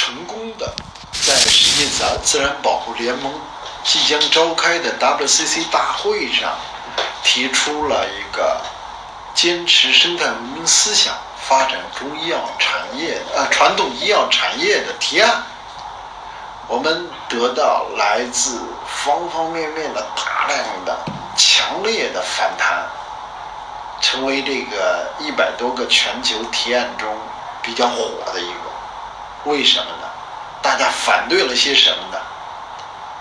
成功的在世界自然自然保护联盟即将召开的 WCC 大会上提出了一个坚持生态文明思想、发展中医药产业呃传统医药产业的提案。我们得到来自方方面面的大量的强烈的反弹，成为这个一百多个全球提案中比较火的一个。为什么呢？大家反对了些什么呢？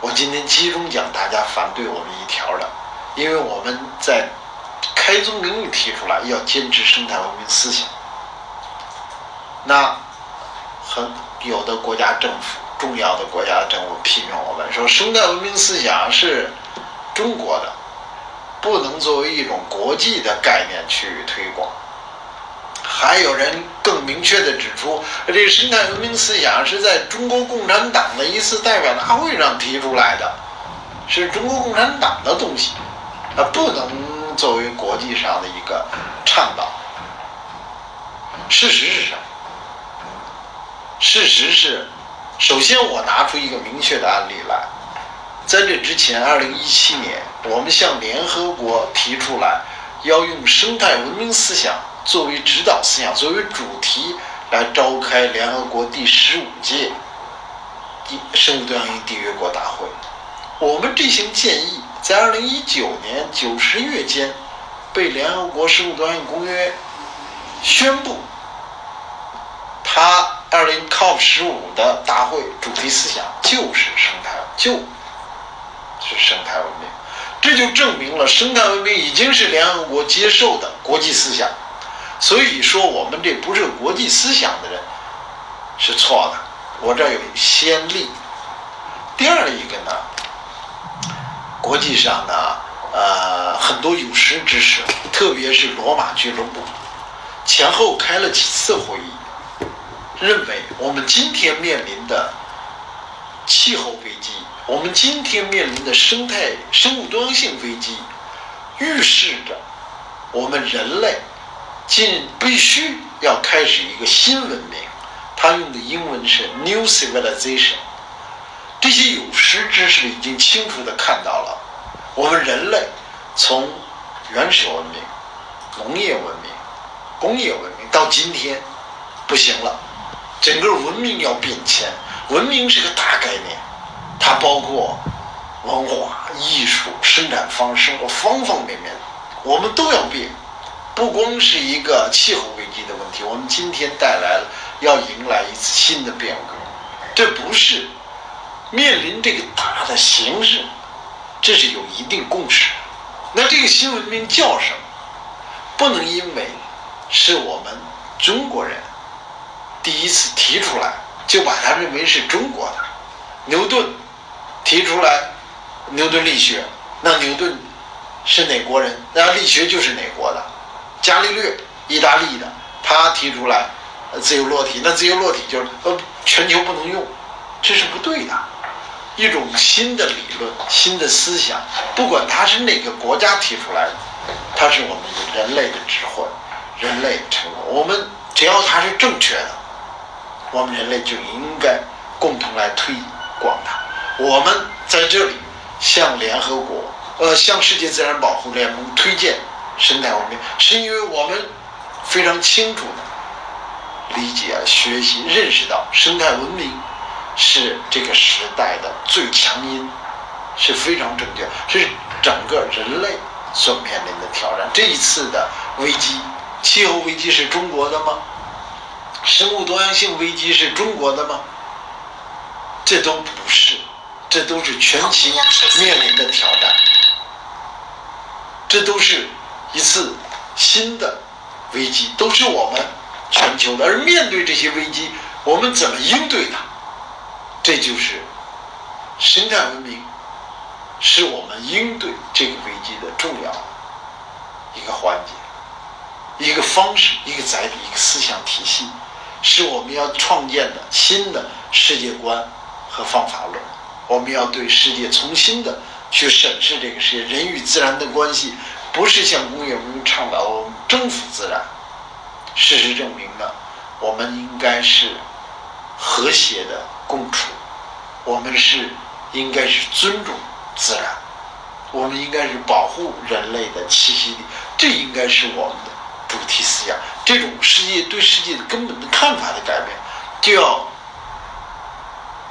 我今天集中讲大家反对我们一条的，因为我们在开宗明义提出来要坚持生态文明思想。那很有的国家政府。重要的国家政府批评我们说，生态文明思想是中国的，不能作为一种国际的概念去推广。还有人更明确的指出，这个生态文明思想是在中国共产党的一次代表大会上提出来的，是中国共产党的东西，啊，不能作为国际上的一个倡导。事实是什么？事实是。首先，我拿出一个明确的案例来。在这之前，二零一七年，我们向联合国提出来，要用生态文明思想作为指导思想、作为主题来召开联合国第十五届生物多样性缔约国大会。我们这项建议在二零一九年九十月间被联合国生物多样性公约宣布，它。二零 COP 十五的大会主题思想就是生态，就是生态文明，这就证明了生态文明已经是联合国接受的国际思想。所以说，我们这不是国际思想的人是错的。我这有先例。第二一个呢，国际上呢，呃，很多有识之士，特别是罗马俱乐部，前后开了几次会议。认为我们今天面临的气候危机，我们今天面临的生态生物多样性危机，预示着我们人类今必须要开始一个新文明。他用的英文是 “new civilization”。这些有识之士已经清楚地看到了，我们人类从原始文明、农业文明、工业文明到今天不行了。整个文明要变迁，文明是个大概念，它包括文化、艺术、生产方式和方方面面，我们都要变。不光是一个气候危机的问题，我们今天带来了要迎来一次新的变革。这不是面临这个大的形势，这是有一定共识。那这个新文明叫什么？不能因为是我们中国人。第一次提出来，就把它认为是中国的。牛顿提出来牛顿力学，那牛顿是哪国人？那力学就是哪国的？伽利略，意大利的，他提出来自由落体，那自由落体就是呃全球不能用，这是不对的。一种新的理论、新的思想，不管它是哪个国家提出来的，它是我们人类的智慧、人类成果。我们只要它是正确的。我们人类就应该共同来推广它。我们在这里向联合国、呃，向世界自然保护联盟推荐生态文明，是因为我们非常清楚的理解、学习、认识到生态文明是这个时代的最强音，是非常正确，是整个人类所面临的挑战。这一次的危机，气候危机是中国的吗？生物多样性危机是中国的吗？这都不是，这都是全球面临的挑战，这都是一次新的危机，都是我们全球的。而面对这些危机，我们怎么应对它？这就是生态文明，是我们应对这个危机的重要一个环节、一个方式、一个载体、一个思想体系。是我们要创建的新的世界观和方法论。我们要对世界重新的去审视这个世界，人与自然的关系，不是像工业文明倡导我们征服自然。事实证明呢，我们应该是和谐的共处，我们是应该是尊重自然，我们应该是保护人类的栖息地，这应该是我们的主题思想。这种世界对世界的根本的看法的改变，就要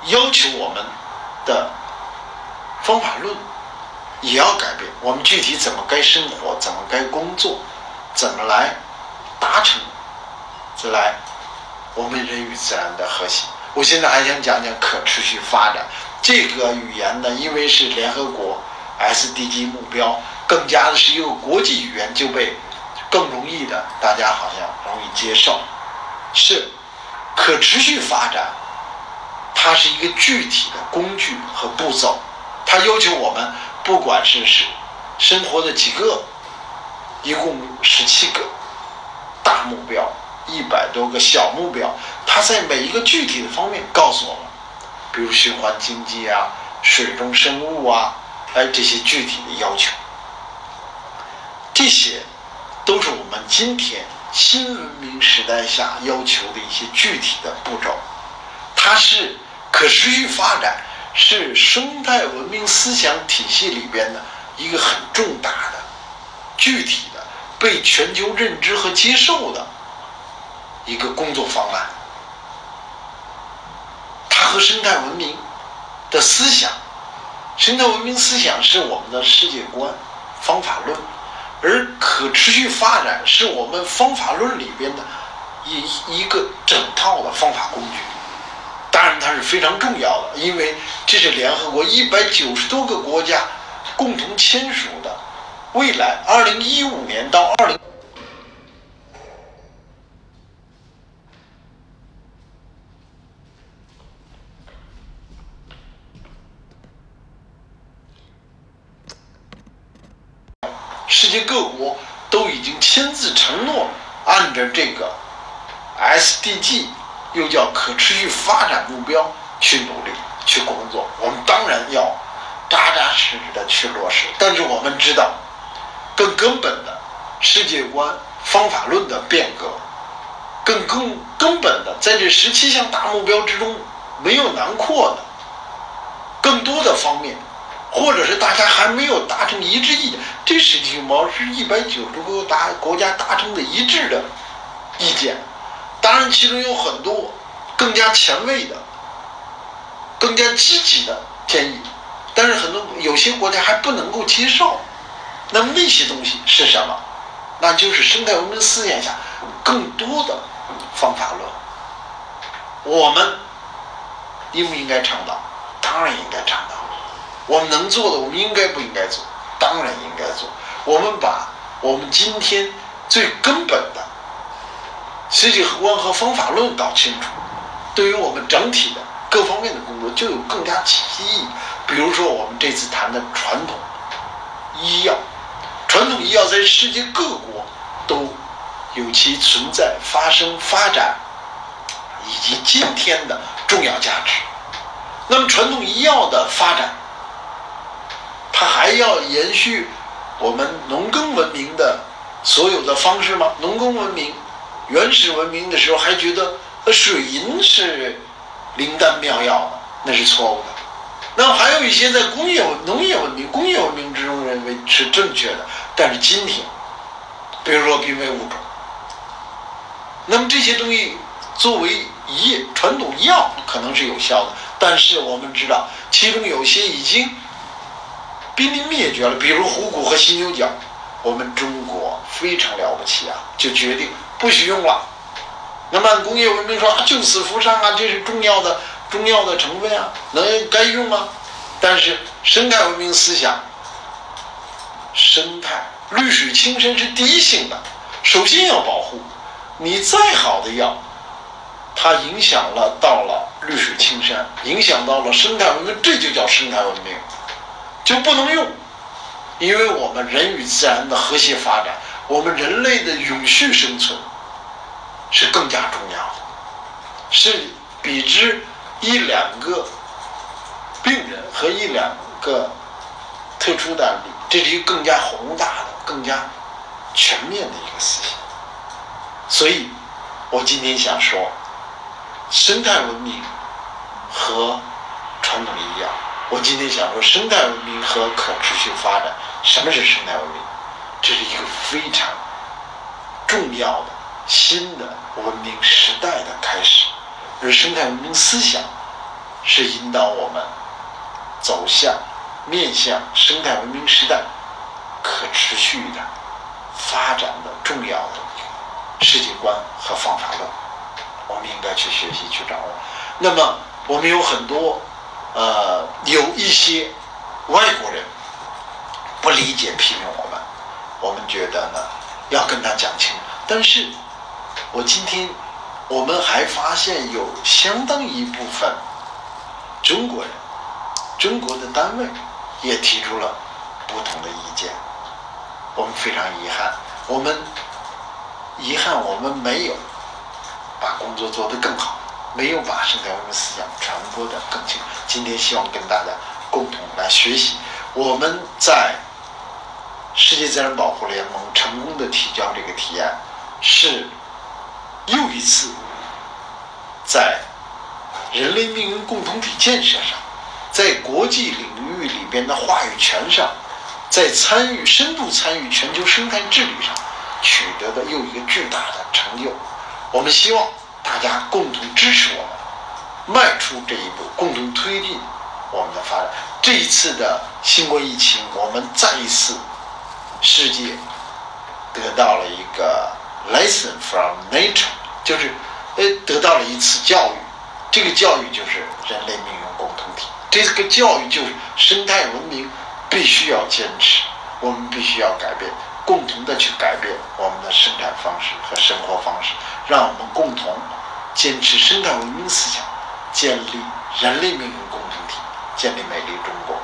要求我们的方法论也要改变。我们具体怎么该生活，怎么该工作，怎么来达成，再来。我们人与自然的和谐。我现在还想讲讲可持续发展这个语言呢，因为是联合国 SDG 目标，更加的是一个国际语言，就被更容易的大家好像容易接受。是可持续发展，它是一个具体的工具和步骤，它要求我们不管是是生活的几个，一共十七个大目标。一百多个小目标，它在每一个具体的方面告诉我们，比如循环经济啊、水中生物啊，哎这些具体的要求，这些都是我们今天新文明时代下要求的一些具体的步骤。它是可持续发展，是生态文明思想体系里边的一个很重大的、具体的、被全球认知和接受的。一个工作方案，它和生态文明的思想，生态文明思想是我们的世界观、方法论，而可持续发展是我们方法论里边的一一个整套的方法工具。当然，它是非常重要的，因为这是联合国一百九十多个国家共同签署的，未来二零一五年到二零。世界各国都已经签字承诺，按照这个 SDG，又叫可持续发展目标去努力去工作。我们当然要扎扎实实的去落实。但是我们知道，更根本的世界观、方法论的变革，更更根本的，在这十七项大目标之中没有囊括的更多的方面。或者是大家还没有达成一致意见，这十七毛是一百九十个大国家达成的一致的意见。当然，其中有很多更加前卫的、更加积极的建议，但是很多有些国家还不能够接受。那那些东西是什么？那就是生态文明思想下更多的方法论。我们应不应该倡导？当然应该倡导。我们能做的，我们应该不应该做？当然应该做。我们把我们今天最根本的世界观和方法论搞清楚，对于我们整体的各方面的工作就有更加积极意义。比如说，我们这次谈的传统医药，传统医药在世界各国都有其存在、发生、发展以及今天的重要价值。那么，传统医药的发展。它还要延续我们农耕文明的所有的方式吗？农耕文明、原始文明的时候还觉得呃水银是灵丹妙药，那是错误的。那还有一些在工业文、农业文明、工业文明之中认为是正确的，但是今天，比如说濒危物种，那么这些东西作为医传统药可能是有效的，但是我们知道其中有些已经。濒临灭绝了，比如虎骨和犀牛角，我们中国非常了不起啊，就决定不许用了。那么工业文明说啊，救死扶伤啊，这是重要的重要的成分啊，能该用啊。但是生态文明思想，生态绿水青山是第一性的，首先要保护。你再好的药，它影响了到了绿水青山，影响到了生态文明，这就叫生态文明。就不能用，因为我们人与自然的和谐发展，我们人类的永续生存是更加重要的，是比之一两个病人和一两个特殊的案例，这是一个更加宏大的、更加全面的一个思想。所以，我今天想说，生态文明和传统一样，我今天想说生态文明和可持续发展。什么是生态文明？这是一个非常重要的新的文明时代的开始，而生态文明思想是引导我们走向面向生态文明时代可持续的发展的重要的世界观和方法论。我们应该去学习去掌握。那么，我们有很多呃，有一些外国人不理解批评我们，我们觉得呢要跟他讲清楚。但是，我今天我们还发现有相当一部分中国人、中国的单位也提出了不同的意见。我们非常遗憾，我们遗憾我们没有。把工作做得更好，没有把生态文明思想传播的更清。今天希望跟大家共同来学习。我们在世界自然保护联盟成功的提交这个提案，是又一次在人类命运共同体建设上，在国际领域里边的话语权上，在参与深度参与全球生态治理上取得的又一个巨大的成就。我们希望大家共同支持我们，迈出这一步，共同推进我们的发展。这一次的新冠疫情，我们再一次世界得到了一个 lesson from nature，就是呃得到了一次教育。这个教育就是人类命运共同体。这个教育就是生态文明必须要坚持，我们必须要改变。共同的去改变我们的生产方式和生活方式，让我们共同坚持生态文明思想，建立人类命运共同体，建立美丽中国。